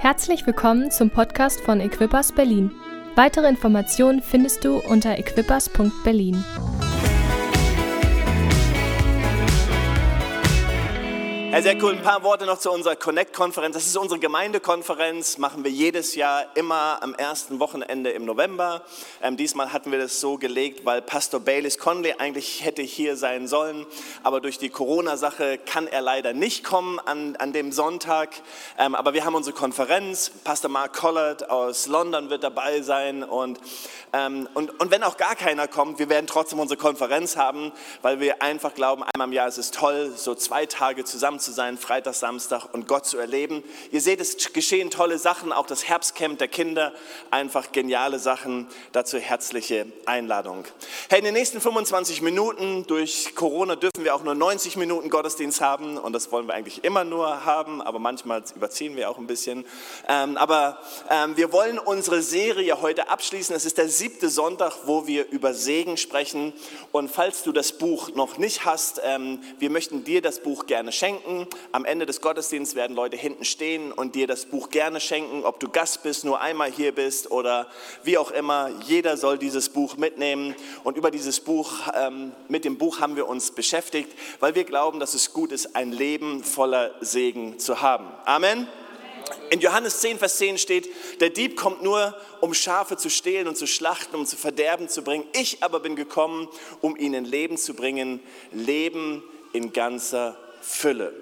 Herzlich willkommen zum Podcast von Equippers Berlin. Weitere Informationen findest du unter equippers.berlin. Sehr cool. Ein paar Worte noch zu unserer Connect-Konferenz. Das ist unsere Gemeindekonferenz, machen wir jedes Jahr immer am ersten Wochenende im November. Ähm, diesmal hatten wir das so gelegt, weil Pastor Baylis Conley eigentlich hätte hier sein sollen, aber durch die Corona-Sache kann er leider nicht kommen an, an dem Sonntag. Ähm, aber wir haben unsere Konferenz. Pastor Mark Collard aus London wird dabei sein und, ähm, und, und wenn auch gar keiner kommt, wir werden trotzdem unsere Konferenz haben, weil wir einfach glauben, einmal im Jahr ist es toll, so zwei Tage zusammen zu sein, Freitag, Samstag und Gott zu erleben. Ihr seht, es geschehen tolle Sachen, auch das Herbstcamp der Kinder, einfach geniale Sachen. Dazu herzliche Einladung. Hey, in den nächsten 25 Minuten, durch Corona dürfen wir auch nur 90 Minuten Gottesdienst haben und das wollen wir eigentlich immer nur haben, aber manchmal überziehen wir auch ein bisschen. Ähm, aber ähm, wir wollen unsere Serie heute abschließen. Es ist der siebte Sonntag, wo wir über Segen sprechen und falls du das Buch noch nicht hast, ähm, wir möchten dir das Buch gerne schenken schenken. Am Ende des Gottesdienstes werden Leute hinten stehen und dir das Buch gerne schenken, ob du Gast bist, nur einmal hier bist oder wie auch immer. Jeder soll dieses Buch mitnehmen. Und über dieses Buch, ähm, mit dem Buch haben wir uns beschäftigt, weil wir glauben, dass es gut ist, ein Leben voller Segen zu haben. Amen. In Johannes 10, Vers 10 steht, der Dieb kommt nur, um Schafe zu stehlen und zu schlachten, um zu verderben zu bringen. Ich aber bin gekommen, um ihnen Leben zu bringen, Leben in ganzer Fülle.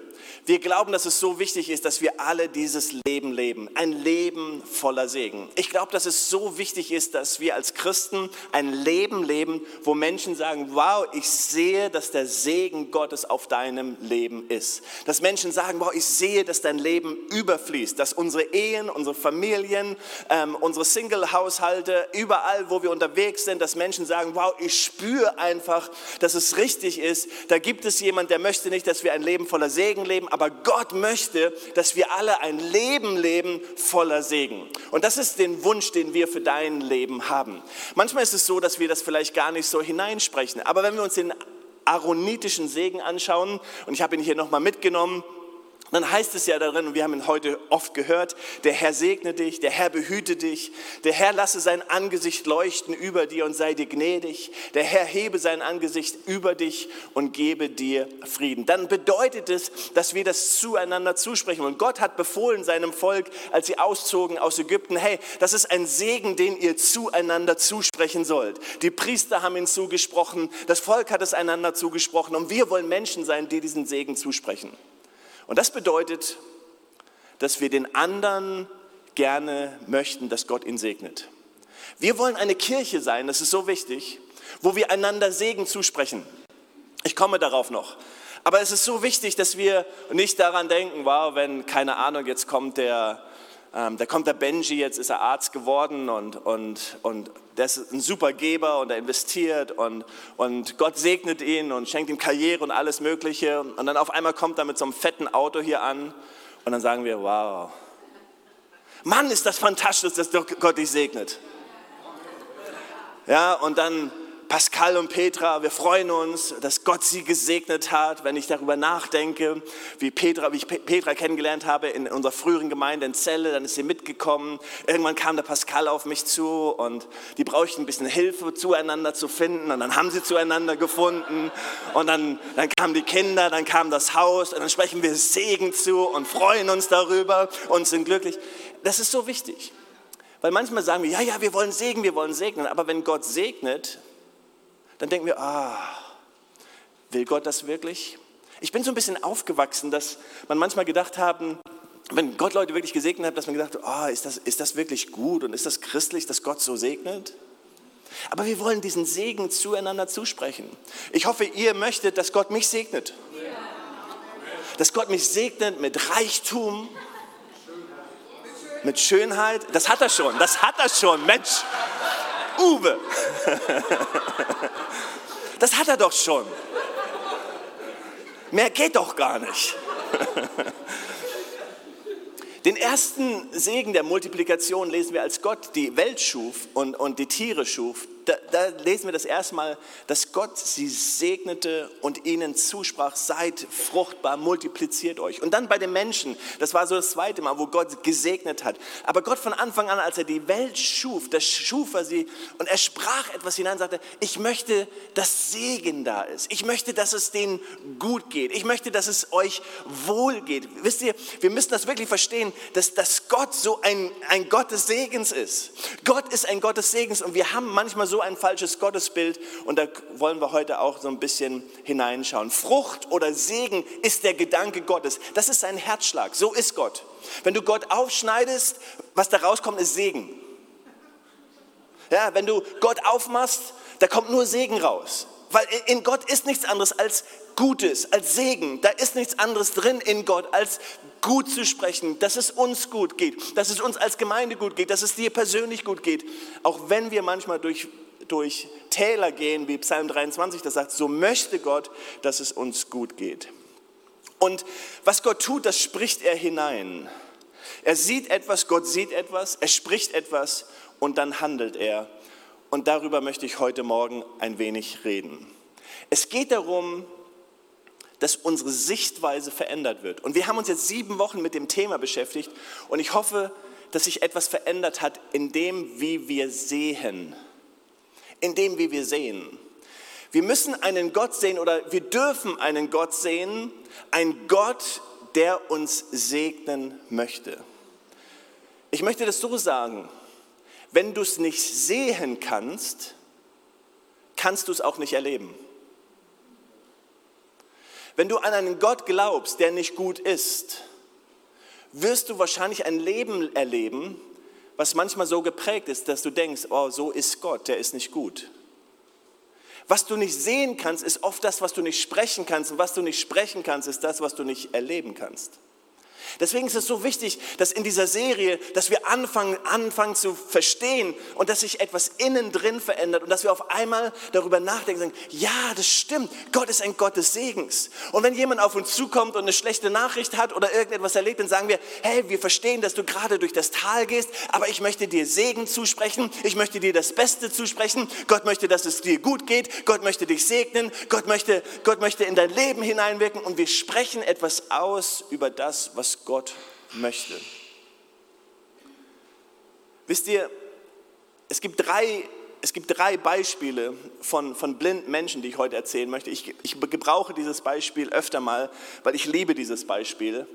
Wir glauben, dass es so wichtig ist, dass wir alle dieses Leben leben. Ein Leben voller Segen. Ich glaube, dass es so wichtig ist, dass wir als Christen ein Leben leben, wo Menschen sagen, wow, ich sehe, dass der Segen Gottes auf deinem Leben ist. Dass Menschen sagen, wow, ich sehe, dass dein Leben überfließt. Dass unsere Ehen, unsere Familien, ähm, unsere Single-Haushalte, überall, wo wir unterwegs sind, dass Menschen sagen, wow, ich spüre einfach, dass es richtig ist. Da gibt es jemand, der möchte nicht, dass wir ein Leben voller Segen leben, aber Gott möchte, dass wir alle ein Leben leben voller Segen. Und das ist den Wunsch, den wir für dein Leben haben. Manchmal ist es so, dass wir das vielleicht gar nicht so hineinsprechen, aber wenn wir uns den aaronitischen Segen anschauen, und ich habe ihn hier nochmal mitgenommen, dann heißt es ja darin, und wir haben ihn heute oft gehört, der Herr segne dich, der Herr behüte dich, der Herr lasse sein Angesicht leuchten über dir und sei dir gnädig, der Herr hebe sein Angesicht über dich und gebe dir Frieden. Dann bedeutet es, dass wir das zueinander zusprechen. Und Gott hat befohlen seinem Volk, als sie auszogen aus Ägypten, hey, das ist ein Segen, den ihr zueinander zusprechen sollt. Die Priester haben ihn zugesprochen, das Volk hat es einander zugesprochen und wir wollen Menschen sein, die diesen Segen zusprechen. Und das bedeutet, dass wir den anderen gerne möchten, dass Gott ihn segnet. Wir wollen eine Kirche sein, das ist so wichtig, wo wir einander Segen zusprechen. Ich komme darauf noch. Aber es ist so wichtig, dass wir nicht daran denken, wow, wenn, keine Ahnung, jetzt kommt der, ähm, da kommt der Benji, jetzt ist er Arzt geworden und, und, und der ist ein super Geber und er investiert und, und Gott segnet ihn und schenkt ihm Karriere und alles Mögliche. Und dann auf einmal kommt er mit so einem fetten Auto hier an und dann sagen wir, wow, Mann, ist das fantastisch, dass Gott dich segnet. Ja, und dann Pascal und Petra, wir freuen uns, dass Gott sie gesegnet hat. Wenn ich darüber nachdenke, wie, Petra, wie ich Petra kennengelernt habe in unserer früheren Gemeinde in Celle, dann ist sie mitgekommen. Irgendwann kam der Pascal auf mich zu und die brauchten ein bisschen Hilfe, zueinander zu finden. Und dann haben sie zueinander gefunden. Und dann, dann kamen die Kinder, dann kam das Haus und dann sprechen wir Segen zu und freuen uns darüber und sind glücklich. Das ist so wichtig. Weil manchmal sagen wir, ja, ja, wir wollen Segen, wir wollen segnen. Aber wenn Gott segnet, dann denken wir, ah, will Gott das wirklich? Ich bin so ein bisschen aufgewachsen, dass man manchmal gedacht haben, wenn Gott Leute wirklich gesegnet hat, dass man gedacht hat, oh, ist, das, ist das wirklich gut und ist das christlich, dass Gott so segnet? Aber wir wollen diesen Segen zueinander zusprechen. Ich hoffe, ihr möchtet, dass Gott mich segnet. Dass Gott mich segnet mit Reichtum, mit Schönheit. Das hat er schon, das hat er schon, Mensch. Uwe. Das hat er doch schon. Mehr geht doch gar nicht. Den ersten Segen der Multiplikation lesen wir, als Gott die Welt schuf und, und die Tiere schuf. Da, da, lesen wir das erstmal, dass Gott sie segnete und ihnen zusprach, seid fruchtbar, multipliziert euch. Und dann bei den Menschen, das war so das zweite Mal, wo Gott gesegnet hat. Aber Gott von Anfang an, als er die Welt schuf, das schuf er sie und er sprach etwas hinein, sagte, ich möchte, dass Segen da ist. Ich möchte, dass es denen gut geht. Ich möchte, dass es euch wohl geht. Wisst ihr, wir müssen das wirklich verstehen, dass, dass Gott so ein, ein Gott des Segens ist. Gott ist ein Gott des Segens und wir haben manchmal so ein falsches Gottesbild und da wollen wir heute auch so ein bisschen hineinschauen. Frucht oder Segen ist der Gedanke Gottes. Das ist sein Herzschlag. So ist Gott. Wenn du Gott aufschneidest, was da rauskommt, ist Segen. Ja, wenn du Gott aufmachst, da kommt nur Segen raus. Weil in Gott ist nichts anderes als Gutes, als Segen. Da ist nichts anderes drin in Gott, als gut zu sprechen, dass es uns gut geht, dass es uns als Gemeinde gut geht, dass es dir persönlich gut geht. Auch wenn wir manchmal durch, durch Täler gehen, wie Psalm 23 das sagt, so möchte Gott, dass es uns gut geht. Und was Gott tut, das spricht er hinein. Er sieht etwas, Gott sieht etwas, er spricht etwas und dann handelt er. Und darüber möchte ich heute Morgen ein wenig reden. Es geht darum, dass unsere Sichtweise verändert wird. Und wir haben uns jetzt sieben Wochen mit dem Thema beschäftigt und ich hoffe, dass sich etwas verändert hat in dem, wie wir sehen. In dem, wie wir sehen. Wir müssen einen Gott sehen oder wir dürfen einen Gott sehen, ein Gott, der uns segnen möchte. Ich möchte das so sagen, wenn du es nicht sehen kannst, kannst du es auch nicht erleben. Wenn du an einen Gott glaubst, der nicht gut ist, wirst du wahrscheinlich ein Leben erleben, was manchmal so geprägt ist, dass du denkst, oh, so ist Gott, der ist nicht gut. Was du nicht sehen kannst, ist oft das, was du nicht sprechen kannst. Und was du nicht sprechen kannst, ist das, was du nicht erleben kannst. Deswegen ist es so wichtig, dass in dieser Serie, dass wir anfangen, anfangen zu verstehen und dass sich etwas innen drin verändert und dass wir auf einmal darüber nachdenken sagen, ja, das stimmt, Gott ist ein Gott des Segens. Und wenn jemand auf uns zukommt und eine schlechte Nachricht hat oder irgendetwas erlebt, dann sagen wir, hey, wir verstehen, dass du gerade durch das Tal gehst, aber ich möchte dir Segen zusprechen, ich möchte dir das Beste zusprechen, Gott möchte, dass es dir gut geht, Gott möchte dich segnen, Gott möchte, Gott möchte in dein Leben hineinwirken. Und wir sprechen etwas aus über das, was Gott möchte. Wisst ihr, es gibt drei, es gibt drei Beispiele von, von blinden Menschen, die ich heute erzählen möchte. Ich, ich gebrauche dieses Beispiel öfter mal, weil ich liebe dieses Beispiel.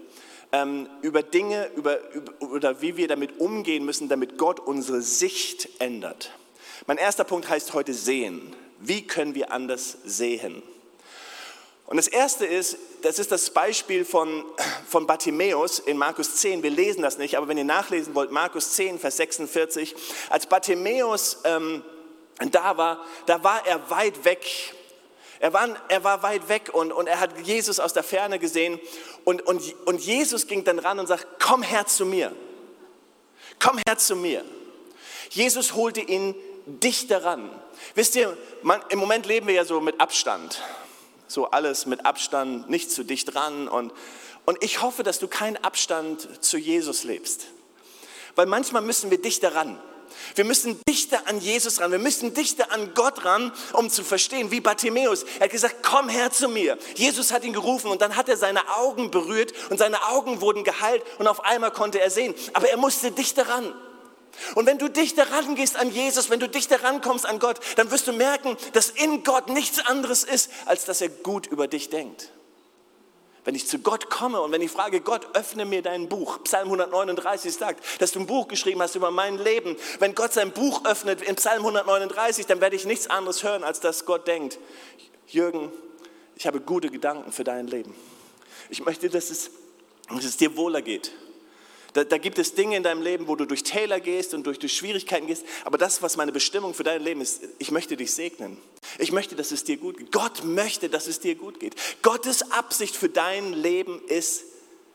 Ähm, über Dinge, über, über, oder wie wir damit umgehen müssen, damit Gott unsere Sicht ändert. Mein erster Punkt heißt heute sehen. Wie können wir anders sehen? Und das erste ist, das ist das Beispiel von, von Bartimäus in Markus 10. Wir lesen das nicht, aber wenn ihr nachlesen wollt, Markus 10, Vers 46. Als Bartimäus ähm, da war, da war er weit weg. Er war, er war weit weg und, und er hat Jesus aus der Ferne gesehen. Und, und, und Jesus ging dann ran und sagt, komm her zu mir. Komm her zu mir. Jesus holte ihn dichter ran. Wisst ihr, man, im Moment leben wir ja so mit Abstand so alles mit Abstand, nicht zu dicht dran. Und, und ich hoffe, dass du keinen Abstand zu Jesus lebst. Weil manchmal müssen wir dichter ran. Wir müssen dichter an Jesus ran, wir müssen dichter an Gott ran, um zu verstehen, wie Bartimäus. Er hat gesagt, komm her zu mir. Jesus hat ihn gerufen und dann hat er seine Augen berührt und seine Augen wurden geheilt und auf einmal konnte er sehen. Aber er musste dichter ran. Und wenn du dichter rangehst an Jesus, wenn du dichter rankommst an Gott, dann wirst du merken, dass in Gott nichts anderes ist, als dass er gut über dich denkt. Wenn ich zu Gott komme und wenn ich frage, Gott, öffne mir dein Buch. Psalm 139 sagt, dass du ein Buch geschrieben hast über mein Leben. Wenn Gott sein Buch öffnet in Psalm 139, dann werde ich nichts anderes hören, als dass Gott denkt, Jürgen, ich habe gute Gedanken für dein Leben. Ich möchte, dass es, dass es dir wohler geht. Da, da, gibt es Dinge in deinem Leben, wo du durch Täler gehst und durch, durch Schwierigkeiten gehst. Aber das, was meine Bestimmung für dein Leben ist, ich möchte dich segnen. Ich möchte, dass es dir gut geht. Gott möchte, dass es dir gut geht. Gottes Absicht für dein Leben ist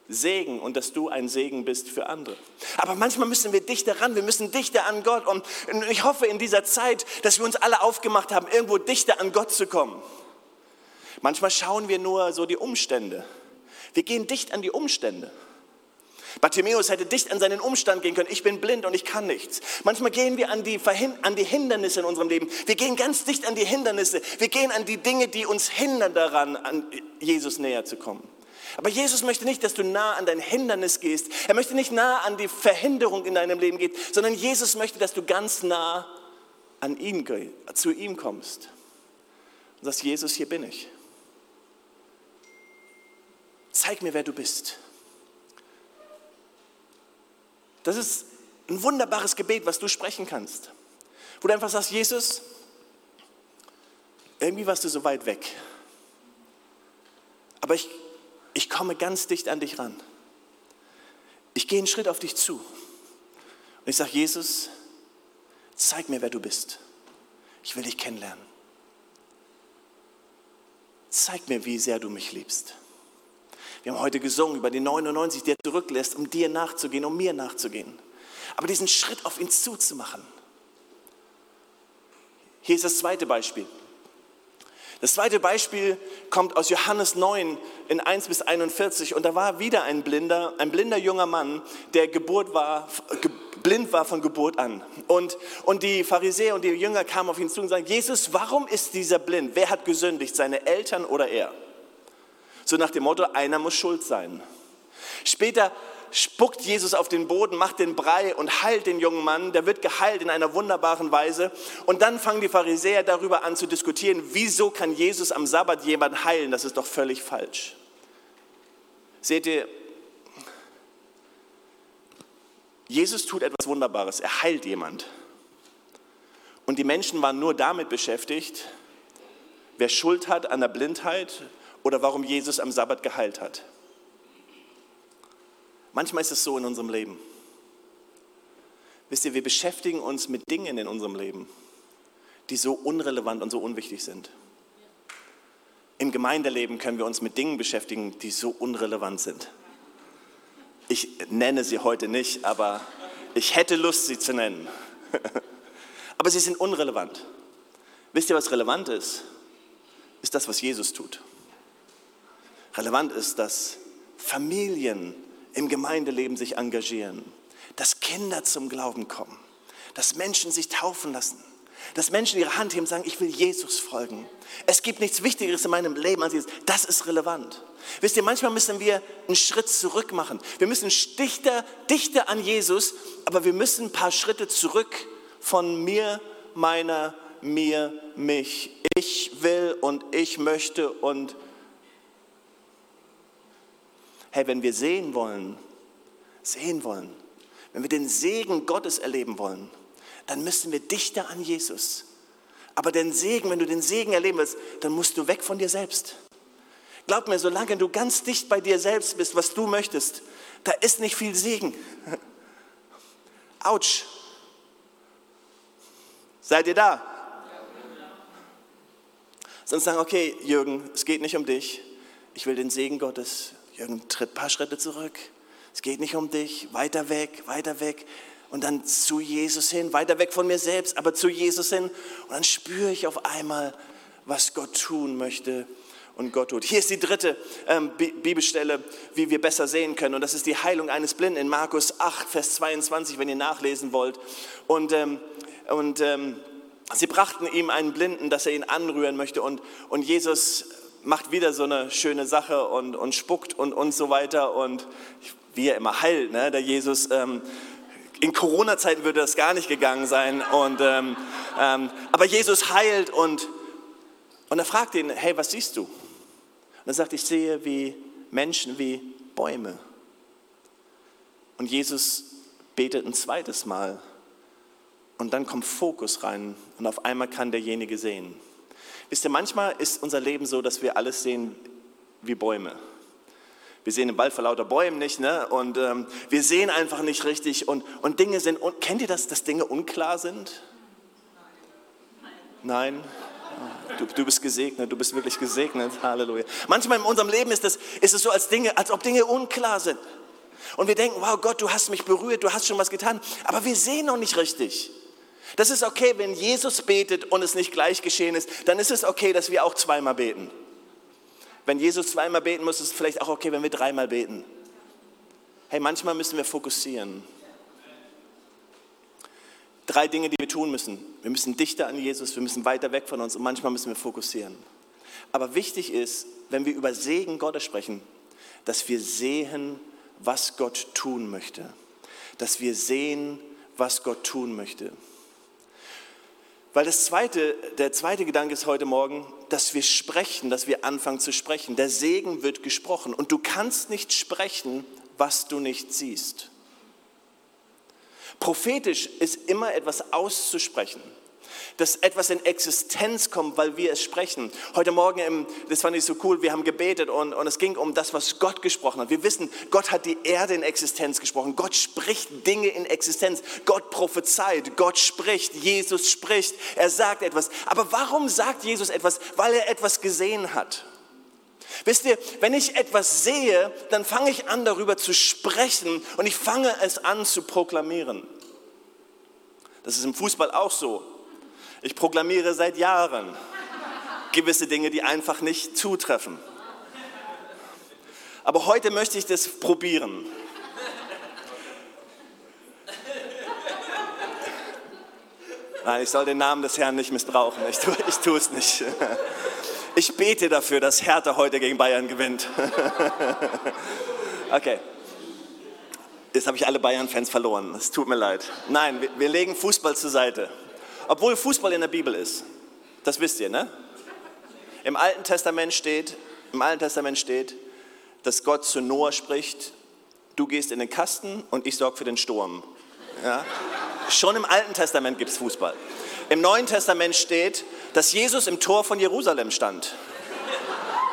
Segen und dass du ein Segen bist für andere. Aber manchmal müssen wir dichter ran, wir müssen dichter an Gott. Und ich hoffe in dieser Zeit, dass wir uns alle aufgemacht haben, irgendwo dichter an Gott zu kommen. Manchmal schauen wir nur so die Umstände. Wir gehen dicht an die Umstände. Bartimäus hätte dicht an seinen Umstand gehen können. Ich bin blind und ich kann nichts. Manchmal gehen wir an die, an die Hindernisse in unserem Leben. Wir gehen ganz dicht an die Hindernisse. Wir gehen an die Dinge, die uns hindern daran, an Jesus näher zu kommen. Aber Jesus möchte nicht, dass du nah an dein Hindernis gehst. Er möchte nicht nah an die Verhinderung in deinem Leben gehen, sondern Jesus möchte, dass du ganz nah an ihn, zu ihm kommst. Und sagst, Jesus, hier bin ich. Zeig mir, wer du bist. Das ist ein wunderbares Gebet, was du sprechen kannst. Wo du einfach sagst, Jesus, irgendwie warst du so weit weg. Aber ich, ich komme ganz dicht an dich ran. Ich gehe einen Schritt auf dich zu. Und ich sage, Jesus, zeig mir, wer du bist. Ich will dich kennenlernen. Zeig mir, wie sehr du mich liebst. Wir haben heute gesungen über die 99, die er zurücklässt, um dir nachzugehen, um mir nachzugehen. Aber diesen Schritt auf ihn zuzumachen. Hier ist das zweite Beispiel. Das zweite Beispiel kommt aus Johannes 9 in 1 bis 41 und da war wieder ein blinder, ein blinder junger Mann, der Geburt war, ge, blind war von Geburt an. Und, und die Pharisäer und die Jünger kamen auf ihn zu und sagten, Jesus, warum ist dieser blind? Wer hat gesündigt, seine Eltern oder er? So nach dem Motto, einer muss schuld sein. Später spuckt Jesus auf den Boden, macht den Brei und heilt den jungen Mann. Der wird geheilt in einer wunderbaren Weise. Und dann fangen die Pharisäer darüber an zu diskutieren, wieso kann Jesus am Sabbat jemand heilen? Das ist doch völlig falsch. Seht ihr, Jesus tut etwas Wunderbares. Er heilt jemand. Und die Menschen waren nur damit beschäftigt, wer Schuld hat an der Blindheit oder warum Jesus am Sabbat geheilt hat. Manchmal ist es so in unserem Leben. Wisst ihr, wir beschäftigen uns mit Dingen in unserem Leben, die so unrelevant und so unwichtig sind. Im Gemeindeleben können wir uns mit Dingen beschäftigen, die so unrelevant sind. Ich nenne sie heute nicht, aber ich hätte Lust, sie zu nennen. aber sie sind unrelevant. Wisst ihr, was relevant ist? Ist das, was Jesus tut. Relevant ist, dass Familien im Gemeindeleben sich engagieren, dass Kinder zum Glauben kommen, dass Menschen sich taufen lassen, dass Menschen ihre Hand heben und sagen, ich will Jesus folgen. Es gibt nichts Wichtigeres in meinem Leben als Jesus. Das ist relevant. Wisst ihr, manchmal müssen wir einen Schritt zurück machen. Wir müssen dichter, dichter an Jesus, aber wir müssen ein paar Schritte zurück von mir, meiner, mir, mich. Ich will und ich möchte und Hey, wenn wir sehen wollen, sehen wollen, wenn wir den Segen Gottes erleben wollen, dann müssen wir dichter an Jesus. Aber den Segen, wenn du den Segen erleben willst, dann musst du weg von dir selbst. Glaub mir, solange du ganz dicht bei dir selbst bist, was du möchtest, da ist nicht viel Segen. Autsch. Seid ihr da? Sonst sagen, okay, Jürgen, es geht nicht um dich. Ich will den Segen Gottes. Jürgen, tritt ein paar Schritte zurück. Es geht nicht um dich. Weiter weg, weiter weg. Und dann zu Jesus hin, weiter weg von mir selbst, aber zu Jesus hin. Und dann spüre ich auf einmal, was Gott tun möchte und Gott tut. Hier ist die dritte ähm, Bibelstelle, wie wir besser sehen können. Und das ist die Heilung eines Blinden in Markus 8, Vers 22, wenn ihr nachlesen wollt. Und, ähm, und ähm, sie brachten ihm einen Blinden, dass er ihn anrühren möchte. Und, und Jesus macht wieder so eine schöne Sache und, und spuckt und, und so weiter. Und wie er immer heilt, ne? der Jesus. Ähm, in Corona-Zeiten würde das gar nicht gegangen sein. Und, ähm, ähm, aber Jesus heilt und, und er fragt ihn, hey, was siehst du? Und er sagt, ich sehe wie Menschen wie Bäume. Und Jesus betet ein zweites Mal. Und dann kommt Fokus rein und auf einmal kann derjenige sehen. Wisst ihr, manchmal ist unser Leben so, dass wir alles sehen wie Bäume. Wir sehen den Wald vor lauter Bäumen nicht, ne? Und ähm, wir sehen einfach nicht richtig. Und, und Dinge sind, und, kennt ihr das, dass Dinge unklar sind? Nein? Du, du, bist gesegnet, du bist wirklich gesegnet. Halleluja. Manchmal in unserem Leben ist, das, ist es so, als, Dinge, als ob Dinge unklar sind. Und wir denken, wow Gott, du hast mich berührt, du hast schon was getan. Aber wir sehen noch nicht richtig. Das ist okay, wenn Jesus betet und es nicht gleich geschehen ist, dann ist es okay, dass wir auch zweimal beten. Wenn Jesus zweimal beten muss, ist es vielleicht auch okay, wenn wir dreimal beten. Hey, manchmal müssen wir fokussieren. Drei Dinge, die wir tun müssen. Wir müssen dichter an Jesus, wir müssen weiter weg von uns und manchmal müssen wir fokussieren. Aber wichtig ist, wenn wir über Segen Gottes sprechen, dass wir sehen, was Gott tun möchte. Dass wir sehen, was Gott tun möchte. Weil das zweite, der zweite Gedanke ist heute Morgen, dass wir sprechen, dass wir anfangen zu sprechen. Der Segen wird gesprochen und du kannst nicht sprechen, was du nicht siehst. Prophetisch ist immer etwas auszusprechen dass etwas in Existenz kommt, weil wir es sprechen. Heute Morgen, im, das fand ich so cool, wir haben gebetet und, und es ging um das, was Gott gesprochen hat. Wir wissen, Gott hat die Erde in Existenz gesprochen. Gott spricht Dinge in Existenz. Gott prophezeit, Gott spricht, Jesus spricht, er sagt etwas. Aber warum sagt Jesus etwas? Weil er etwas gesehen hat. Wisst ihr, wenn ich etwas sehe, dann fange ich an darüber zu sprechen und ich fange es an zu proklamieren. Das ist im Fußball auch so. Ich proklamiere seit Jahren gewisse Dinge, die einfach nicht zutreffen. Aber heute möchte ich das probieren. Nein, ich soll den Namen des Herrn nicht missbrauchen. Ich tue, ich tue es nicht. Ich bete dafür, dass Hertha heute gegen Bayern gewinnt. Okay. Jetzt habe ich alle Bayern-Fans verloren. Es tut mir leid. Nein, wir, wir legen Fußball zur Seite. Obwohl Fußball in der Bibel ist. Das wisst ihr, ne? Im Alten Testament steht, im Alten Testament steht, dass Gott zu Noah spricht, du gehst in den Kasten und ich sorge für den Sturm. Ja? Schon im Alten Testament gibt es Fußball. Im Neuen Testament steht, dass Jesus im Tor von Jerusalem stand.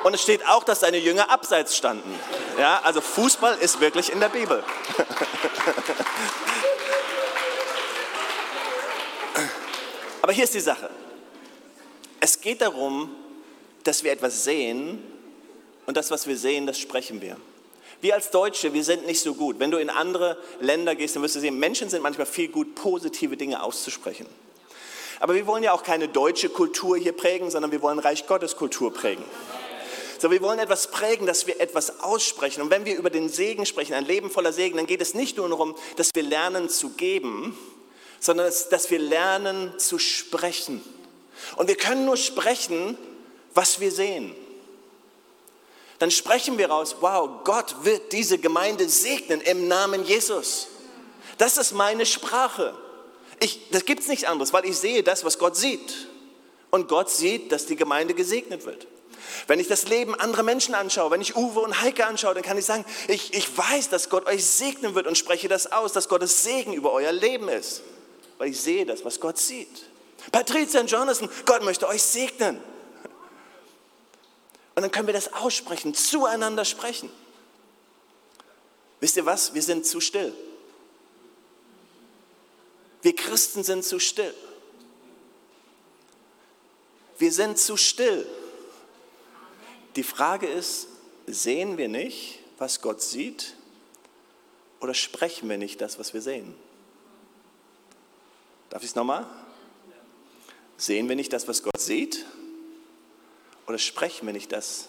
Und es steht auch, dass seine Jünger abseits standen. Ja, also Fußball ist wirklich in der Bibel. Aber hier ist die Sache. Es geht darum, dass wir etwas sehen und das, was wir sehen, das sprechen wir. Wir als Deutsche, wir sind nicht so gut. Wenn du in andere Länder gehst, dann wirst du sehen, Menschen sind manchmal viel gut, positive Dinge auszusprechen. Aber wir wollen ja auch keine deutsche Kultur hier prägen, sondern wir wollen Reich Gottes Kultur prägen. So, wir wollen etwas prägen, dass wir etwas aussprechen. Und wenn wir über den Segen sprechen, ein Leben voller Segen, dann geht es nicht nur darum, dass wir lernen zu geben, sondern dass wir lernen zu sprechen. Und wir können nur sprechen, was wir sehen. Dann sprechen wir raus, wow, Gott wird diese Gemeinde segnen im Namen Jesus. Das ist meine Sprache. Ich, das gibt es nichts anderes, weil ich sehe das, was Gott sieht. Und Gott sieht, dass die Gemeinde gesegnet wird. Wenn ich das Leben anderer Menschen anschaue, wenn ich Uwe und Heike anschaue, dann kann ich sagen, ich, ich weiß, dass Gott euch segnen wird und spreche das aus, dass Gottes Segen über euer Leben ist weil ich sehe das, was Gott sieht. Patricia und Jonathan, Gott möchte euch segnen. Und dann können wir das aussprechen, zueinander sprechen. Wisst ihr was? Wir sind zu still. Wir Christen sind zu still. Wir sind zu still. Die Frage ist, sehen wir nicht, was Gott sieht, oder sprechen wir nicht das, was wir sehen? Darf ich es nochmal? Sehen wir nicht das, was Gott sieht? Oder sprechen wir nicht das?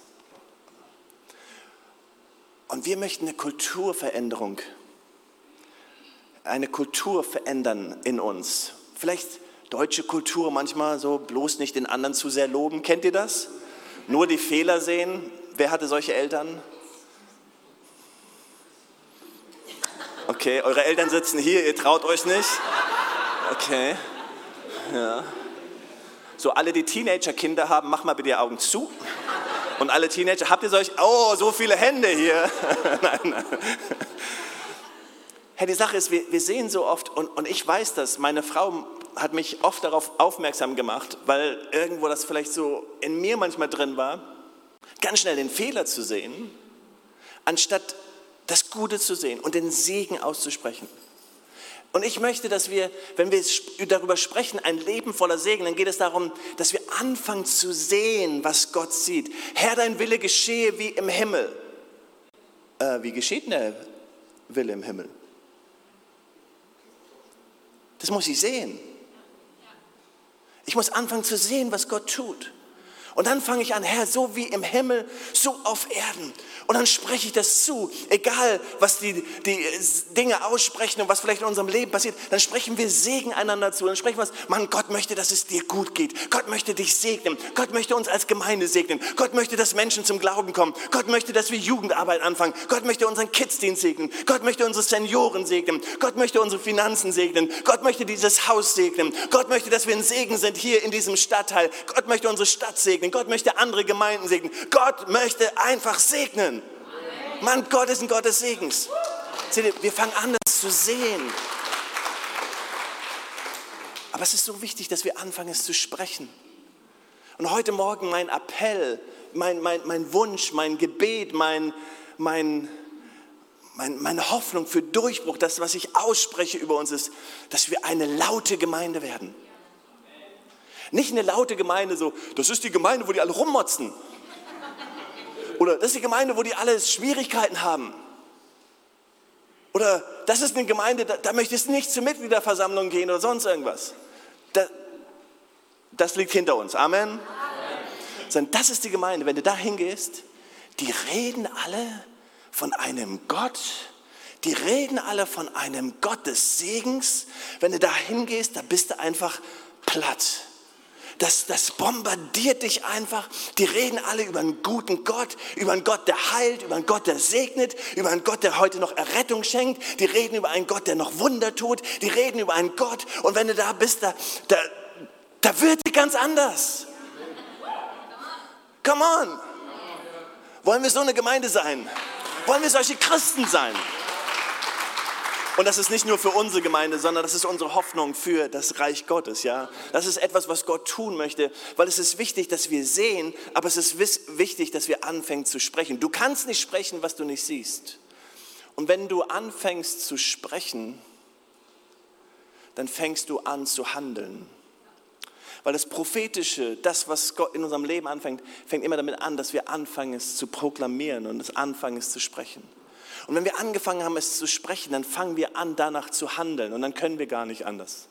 Und wir möchten eine Kulturveränderung, eine Kultur verändern in uns. Vielleicht deutsche Kultur manchmal so bloß nicht den anderen zu sehr loben. Kennt ihr das? Nur die Fehler sehen. Wer hatte solche Eltern? Okay, eure Eltern sitzen hier, ihr traut euch nicht. Okay. Ja. So, alle, die Teenager-Kinder haben, mach mal bitte die Augen zu. Und alle Teenager, habt ihr solch, oh, so viele Hände hier. nein, nein. Herr, die Sache ist, wir, wir sehen so oft, und, und ich weiß das, meine Frau hat mich oft darauf aufmerksam gemacht, weil irgendwo das vielleicht so in mir manchmal drin war, ganz schnell den Fehler zu sehen, anstatt das Gute zu sehen und den Segen auszusprechen. Und ich möchte, dass wir, wenn wir darüber sprechen, ein Leben voller Segen, dann geht es darum, dass wir anfangen zu sehen, was Gott sieht. Herr, dein Wille geschehe wie im Himmel. Äh, wie geschieht der Wille im Himmel? Das muss ich sehen. Ich muss anfangen zu sehen, was Gott tut. Und dann fange ich an, Herr, so wie im Himmel, so auf Erden. Und dann spreche ich das zu, egal was die, die Dinge aussprechen und was vielleicht in unserem Leben passiert, dann sprechen wir Segen einander zu. Dann sprechen wir, Mann, Gott möchte, dass es dir gut geht. Gott möchte dich segnen. Gott möchte uns als Gemeinde segnen. Gott möchte, dass Menschen zum Glauben kommen. Gott möchte, dass wir Jugendarbeit anfangen. Gott möchte unseren Kidsdienst segnen. Gott möchte unsere Senioren segnen. Gott möchte unsere Finanzen segnen. Gott möchte dieses Haus segnen. Gott möchte, dass wir ein Segen sind hier in diesem Stadtteil. Gott möchte unsere Stadt segnen. Gott möchte andere Gemeinden segnen. Gott möchte einfach segnen. Mann, Gott ist ein Gott des Segens. Seht ihr, wir fangen an, das zu sehen. Aber es ist so wichtig, dass wir anfangen, es zu sprechen. Und heute Morgen mein Appell, mein, mein, mein Wunsch, mein Gebet, mein, mein, mein, meine Hoffnung für Durchbruch, das, was ich ausspreche über uns, ist, dass wir eine laute Gemeinde werden. Nicht eine laute Gemeinde, so, das ist die Gemeinde, wo die alle rummotzen. Oder das ist die Gemeinde, wo die alle Schwierigkeiten haben. Oder das ist eine Gemeinde, da, da möchtest du nicht zur Mitgliederversammlung gehen oder sonst irgendwas. Das, das liegt hinter uns. Amen. Amen. Sondern das ist die Gemeinde. Wenn du da hingehst, die reden alle von einem Gott, die reden alle von einem Gott des Segens. Wenn du da hingehst, da bist du einfach platt das, das bombardiert dich einfach. Die reden alle über einen guten Gott, über einen Gott, der heilt, über einen Gott, der segnet, über einen Gott, der heute noch Errettung schenkt. Die reden über einen Gott, der noch Wunder tut. Die reden über einen Gott. Und wenn du da bist, da, da, da wird sie ganz anders. Come on. Wollen wir so eine Gemeinde sein? Wollen wir solche Christen sein? Und das ist nicht nur für unsere Gemeinde, sondern das ist unsere Hoffnung für das Reich Gottes, ja. Das ist etwas, was Gott tun möchte, weil es ist wichtig, dass wir sehen, aber es ist wichtig, dass wir anfangen zu sprechen. Du kannst nicht sprechen, was du nicht siehst. Und wenn du anfängst zu sprechen, dann fängst du an zu handeln. Weil das Prophetische, das, was Gott in unserem Leben anfängt, fängt immer damit an, dass wir anfangen, es zu proklamieren und es anfangen, es zu sprechen. Und wenn wir angefangen haben, es zu sprechen, dann fangen wir an, danach zu handeln und dann können wir gar nicht anders.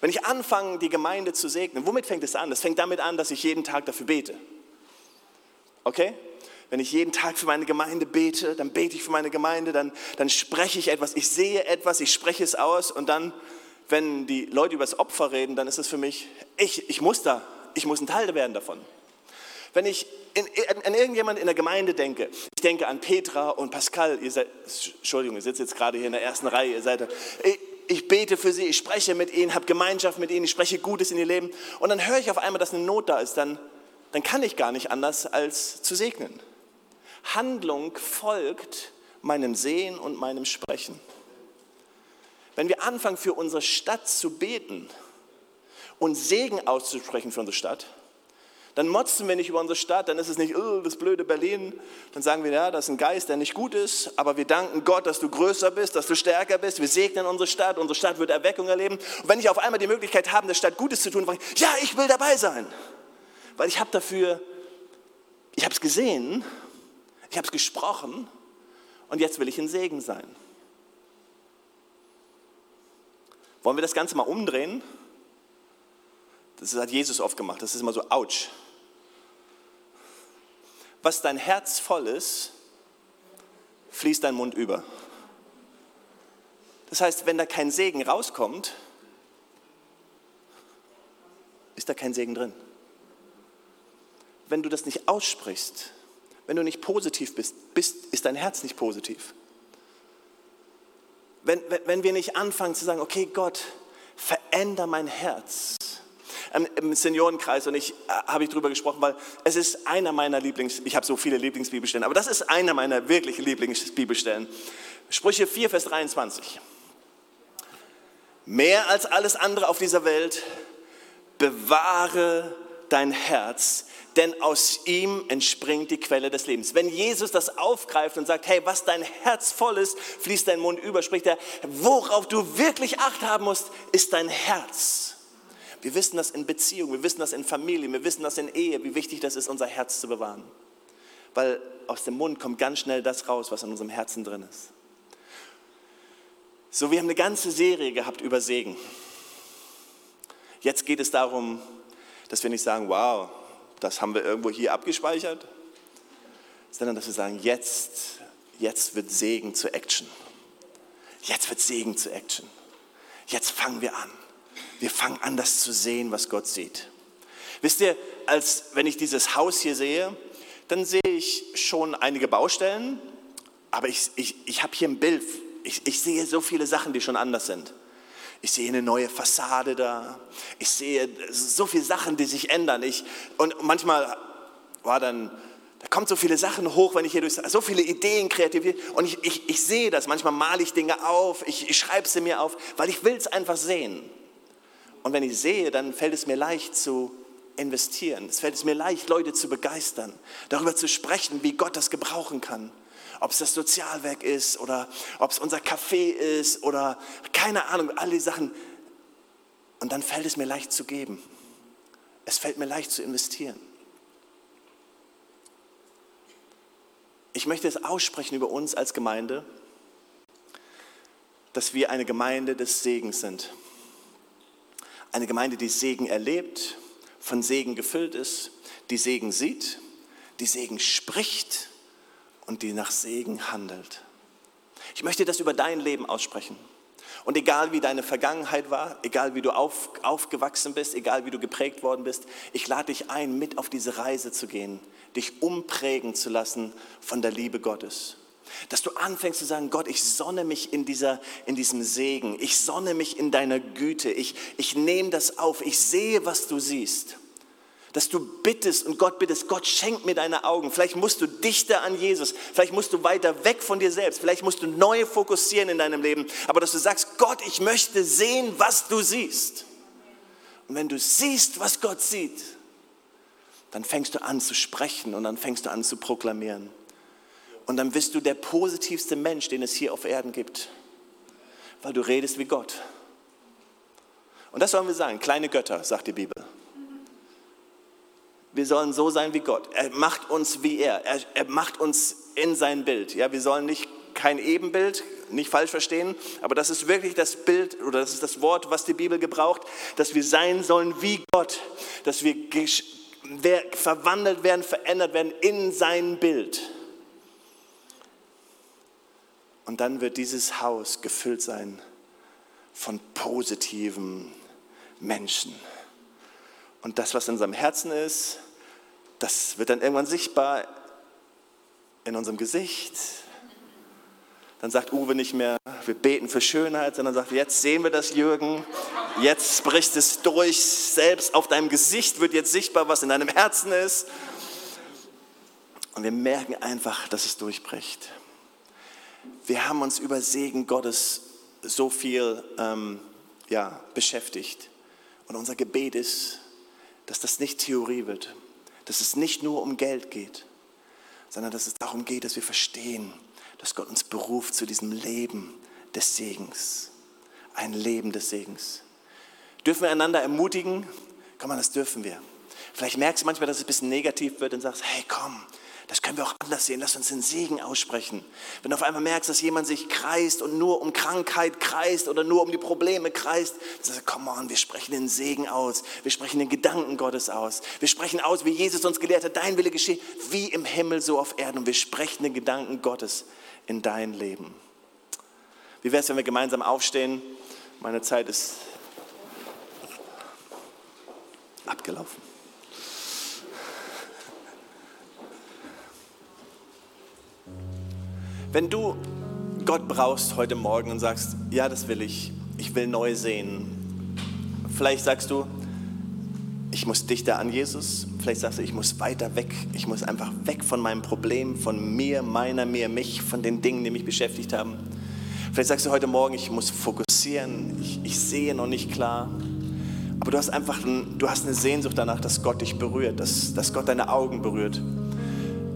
Wenn ich anfange, die Gemeinde zu segnen, womit fängt es an? Das fängt damit an, dass ich jeden Tag dafür bete. Okay? Wenn ich jeden Tag für meine Gemeinde bete, dann bete ich für meine Gemeinde, dann, dann spreche ich etwas, ich sehe etwas, ich spreche es aus und dann, wenn die Leute über das Opfer reden, dann ist es für mich, ich, ich muss da, ich muss ein Teil werden davon. Wenn ich in, an irgendjemand in der Gemeinde denke, ich denke an Petra und Pascal, ihr seid, Entschuldigung, ihr sitzt jetzt gerade hier in der ersten Reihe, ihr seid, ich, ich bete für sie, ich spreche mit ihnen, habe Gemeinschaft mit ihnen, ich spreche Gutes in ihr Leben und dann höre ich auf einmal, dass eine Not da ist, dann, dann kann ich gar nicht anders als zu segnen. Handlung folgt meinem Sehen und meinem Sprechen. Wenn wir anfangen, für unsere Stadt zu beten und Segen auszusprechen für unsere Stadt, dann motzen wir nicht über unsere Stadt, dann ist es nicht, oh, das blöde Berlin. Dann sagen wir, ja, das ist ein Geist, der nicht gut ist, aber wir danken Gott, dass du größer bist, dass du stärker bist. Wir segnen unsere Stadt, unsere Stadt wird Erweckung erleben. Und wenn ich auf einmal die Möglichkeit habe, der Stadt Gutes zu tun, sage ich, ja, ich will dabei sein. Weil ich habe dafür, ich habe es gesehen, ich habe es gesprochen und jetzt will ich ein Segen sein. Wollen wir das Ganze mal umdrehen? Das hat Jesus oft gemacht. Das ist immer so, ouch was dein Herz voll ist, fließt dein Mund über. Das heißt, wenn da kein Segen rauskommt, ist da kein Segen drin. Wenn du das nicht aussprichst, wenn du nicht positiv bist, bist ist dein Herz nicht positiv. Wenn, wenn wir nicht anfangen zu sagen, okay Gott, veränder mein Herz, im Seniorenkreis und ich äh, habe ich darüber gesprochen, weil es ist einer meiner Lieblings, ich habe so viele Lieblingsbibelstellen, aber das ist einer meiner wirklich Lieblingsbibelstellen. Sprüche 4, Vers 23. Mehr als alles andere auf dieser Welt, bewahre dein Herz, denn aus ihm entspringt die Quelle des Lebens. Wenn Jesus das aufgreift und sagt, hey, was dein Herz voll ist, fließt dein Mund über, spricht er, worauf du wirklich Acht haben musst, ist dein Herz. Wir wissen das in Beziehungen, wir wissen das in Familien, wir wissen das in Ehe, wie wichtig das ist, unser Herz zu bewahren. Weil aus dem Mund kommt ganz schnell das raus, was in unserem Herzen drin ist. So, wir haben eine ganze Serie gehabt über Segen. Jetzt geht es darum, dass wir nicht sagen, wow, das haben wir irgendwo hier abgespeichert, sondern dass wir sagen, jetzt, jetzt wird Segen zu Action. Jetzt wird Segen zu Action. Jetzt fangen wir an. Wir fangen an, das zu sehen, was Gott sieht. Wisst ihr, als wenn ich dieses Haus hier sehe, dann sehe ich schon einige Baustellen, aber ich, ich, ich habe hier ein Bild. Ich, ich sehe so viele Sachen, die schon anders sind. Ich sehe eine neue Fassade da. Ich sehe so viele Sachen, die sich ändern. Ich, und manchmal war dann, da kommen so viele Sachen hoch, wenn ich hier durch, so viele Ideen, kreativ. Und ich, ich, ich sehe das. Manchmal male ich Dinge auf, ich, ich schreibe sie mir auf, weil ich will es einfach sehen. Und wenn ich sehe, dann fällt es mir leicht zu investieren. Es fällt es mir leicht, Leute zu begeistern, darüber zu sprechen, wie Gott das gebrauchen kann. Ob es das Sozialwerk ist oder ob es unser Café ist oder keine Ahnung, all die Sachen. Und dann fällt es mir leicht zu geben. Es fällt mir leicht zu investieren. Ich möchte es aussprechen über uns als Gemeinde, dass wir eine Gemeinde des Segens sind. Eine Gemeinde, die Segen erlebt, von Segen gefüllt ist, die Segen sieht, die Segen spricht und die nach Segen handelt. Ich möchte das über dein Leben aussprechen. Und egal wie deine Vergangenheit war, egal wie du auf, aufgewachsen bist, egal wie du geprägt worden bist, ich lade dich ein, mit auf diese Reise zu gehen, dich umprägen zu lassen von der Liebe Gottes. Dass du anfängst zu sagen, Gott, ich sonne mich in, dieser, in diesem Segen, ich sonne mich in deiner Güte, ich, ich nehme das auf, ich sehe, was du siehst. Dass du bittest und Gott bittest, Gott schenk mir deine Augen. Vielleicht musst du dichter an Jesus, vielleicht musst du weiter weg von dir selbst, vielleicht musst du neu fokussieren in deinem Leben, aber dass du sagst, Gott, ich möchte sehen, was du siehst. Und wenn du siehst, was Gott sieht, dann fängst du an zu sprechen und dann fängst du an zu proklamieren. Und dann bist du der positivste Mensch, den es hier auf Erden gibt, weil du redest wie Gott. Und das sollen wir sagen, kleine Götter, sagt die Bibel. Wir sollen so sein wie Gott. Er macht uns wie er. Er, er macht uns in sein Bild. Ja, wir sollen nicht kein Ebenbild, nicht falsch verstehen, aber das ist wirklich das Bild oder das ist das Wort, was die Bibel gebraucht, dass wir sein sollen wie Gott, dass wir verwandelt werden, verändert werden in sein Bild. Und dann wird dieses Haus gefüllt sein von positiven Menschen. Und das, was in unserem Herzen ist, das wird dann irgendwann sichtbar in unserem Gesicht. Dann sagt Uwe nicht mehr, wir beten für Schönheit, sondern sagt, jetzt sehen wir das, Jürgen. Jetzt bricht es durch. Selbst auf deinem Gesicht wird jetzt sichtbar, was in deinem Herzen ist. Und wir merken einfach, dass es durchbricht. Wir haben uns über Segen Gottes so viel ähm, ja, beschäftigt. Und unser Gebet ist, dass das nicht Theorie wird, dass es nicht nur um Geld geht, sondern dass es darum geht, dass wir verstehen, dass Gott uns beruft zu diesem Leben des Segens. Ein Leben des Segens. Dürfen wir einander ermutigen? Komm mal, das dürfen wir. Vielleicht merkst du manchmal, dass es ein bisschen negativ wird und sagst, hey komm, das können wir auch anders sehen. Lass uns den Segen aussprechen. Wenn du auf einmal merkst, dass jemand sich kreist und nur um Krankheit kreist oder nur um die Probleme kreist, dann sagst du, komm on, wir sprechen den Segen aus. Wir sprechen den Gedanken Gottes aus. Wir sprechen aus, wie Jesus uns gelehrt hat, dein Wille geschehe, wie im Himmel, so auf Erden. Und wir sprechen den Gedanken Gottes in dein Leben. Wie wäre es, wenn wir gemeinsam aufstehen? Meine Zeit ist abgelaufen. Wenn du Gott brauchst heute Morgen und sagst, ja, das will ich, ich will neu sehen. Vielleicht sagst du, ich muss dichter an Jesus. Vielleicht sagst du, ich muss weiter weg. Ich muss einfach weg von meinem Problem, von mir, meiner, mir, mich, von den Dingen, die mich beschäftigt haben. Vielleicht sagst du heute Morgen, ich muss fokussieren. Ich, ich sehe noch nicht klar. Aber du hast einfach ein, du hast eine Sehnsucht danach, dass Gott dich berührt, dass, dass Gott deine Augen berührt.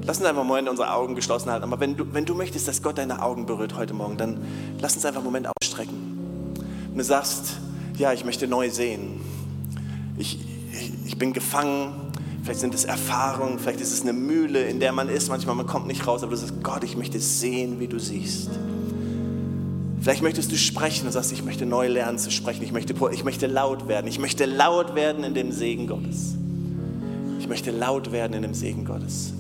Lass uns einfach einen Moment unsere Augen geschlossen halten. Aber wenn du, wenn du möchtest, dass Gott deine Augen berührt heute Morgen, dann lass uns einfach einen Moment ausstrecken. Wenn du sagst, ja, ich möchte neu sehen. Ich, ich, ich bin gefangen. Vielleicht sind es Erfahrungen, vielleicht ist es eine Mühle, in der man ist. Manchmal man kommt nicht raus, aber du sagst, Gott, ich möchte sehen, wie du siehst. Vielleicht möchtest du sprechen und sagst, ich möchte neu lernen zu sprechen. Ich möchte, ich möchte laut werden. Ich möchte laut werden in dem Segen Gottes möchte laut werden in dem Segen Gottes.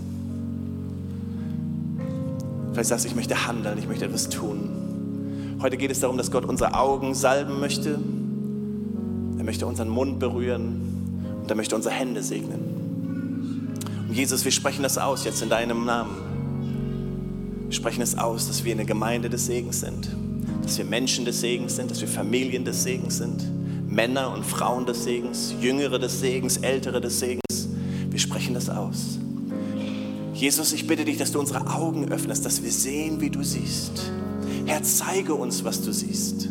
Vielleicht sagst ich möchte handeln, ich möchte etwas tun. Heute geht es darum, dass Gott unsere Augen salben möchte. Er möchte unseren Mund berühren und er möchte unsere Hände segnen. Und Jesus, wir sprechen das aus jetzt in deinem Namen. Wir sprechen es aus, dass wir eine Gemeinde des Segens sind, dass wir Menschen des Segens sind, dass wir Familien des Segens sind, Männer und Frauen des Segens, Jüngere des Segens, Ältere des Segens. Wir sprechen das aus. Jesus, ich bitte dich, dass du unsere Augen öffnest, dass wir sehen, wie du siehst. Herr, zeige uns, was du siehst.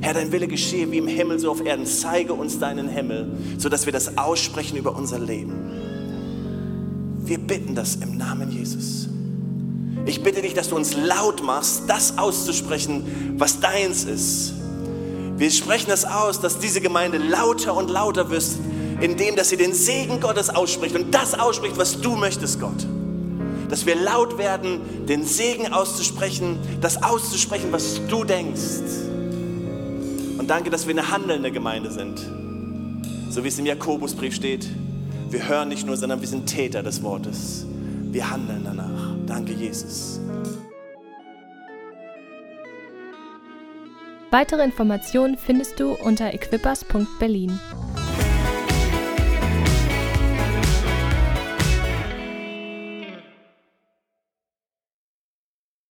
Herr, dein Wille geschehe wie im Himmel, so auf Erden. Zeige uns deinen Himmel, sodass wir das aussprechen über unser Leben. Wir bitten das im Namen Jesus. Ich bitte dich, dass du uns laut machst, das auszusprechen, was deins ist. Wir sprechen das aus, dass diese Gemeinde lauter und lauter wird, indem dass sie den Segen Gottes ausspricht und das ausspricht, was du möchtest, Gott dass wir laut werden, den Segen auszusprechen, das auszusprechen, was du denkst. Und danke, dass wir eine handelnde Gemeinde sind. So wie es im Jakobusbrief steht, wir hören nicht nur, sondern wir sind Täter des Wortes. Wir handeln danach. Danke, Jesus. Weitere Informationen findest du unter equippers.berlin.